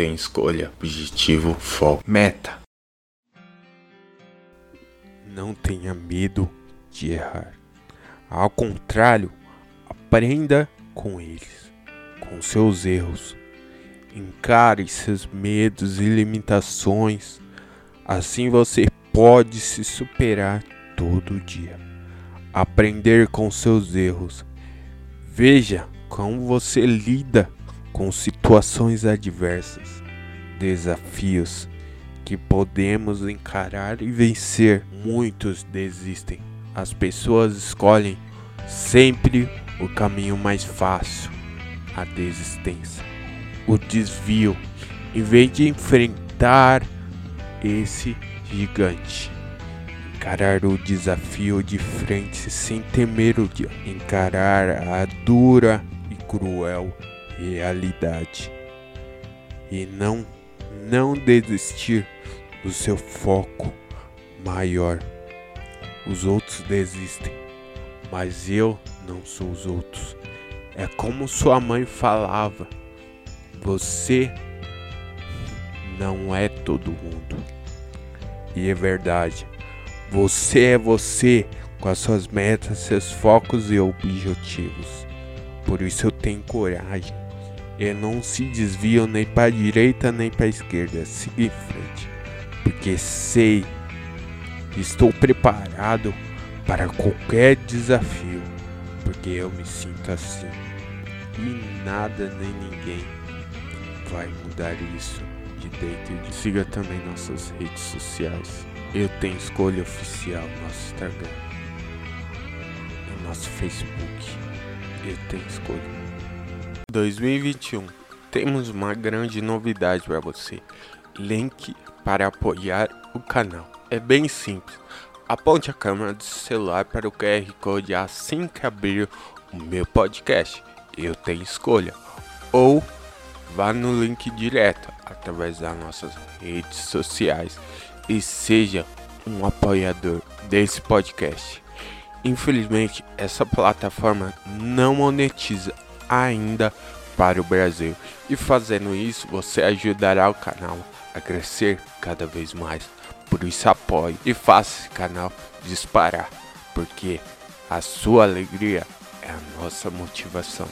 tem escolha, objetivo, foco, meta. Não tenha medo de errar. Ao contrário, aprenda com eles, com seus erros. Encare seus medos e limitações. Assim você pode se superar todo dia. Aprender com seus erros. Veja como você lida com situações adversas, desafios que podemos encarar e vencer. Muitos desistem. As pessoas escolhem sempre o caminho mais fácil, a desistência, o desvio, em vez de enfrentar esse gigante. Encarar o desafio de frente sem temer o dia. Encarar a dura e cruel realidade. E não, não desistir do seu foco maior. Os outros desistem, mas eu não sou os outros. É como sua mãe falava: você não é todo mundo. E é verdade. Você é você com as suas metas, seus focos e objetivos. Por isso eu tenho coragem. Eu não se desvio nem para a direita nem para a esquerda. Siga em frente. Porque sei estou preparado para qualquer desafio. Porque eu me sinto assim. E nada nem ninguém vai mudar isso de dentro. De... Siga também nossas redes sociais. Eu tenho escolha oficial nosso Instagram e nosso Facebook. Eu tenho escolha. 2021 temos uma grande novidade para você. Link para apoiar o canal. É bem simples. Aponte a câmera do celular para o QR Code assim que abrir o meu podcast. Eu tenho escolha. Ou vá no link direto através das nossas redes sociais e seja um apoiador desse podcast. Infelizmente, essa plataforma não monetiza ainda para o Brasil, e fazendo isso você ajudará o canal a crescer cada vez mais. Por isso, apoie e faça esse canal disparar, porque a sua alegria é a nossa motivação.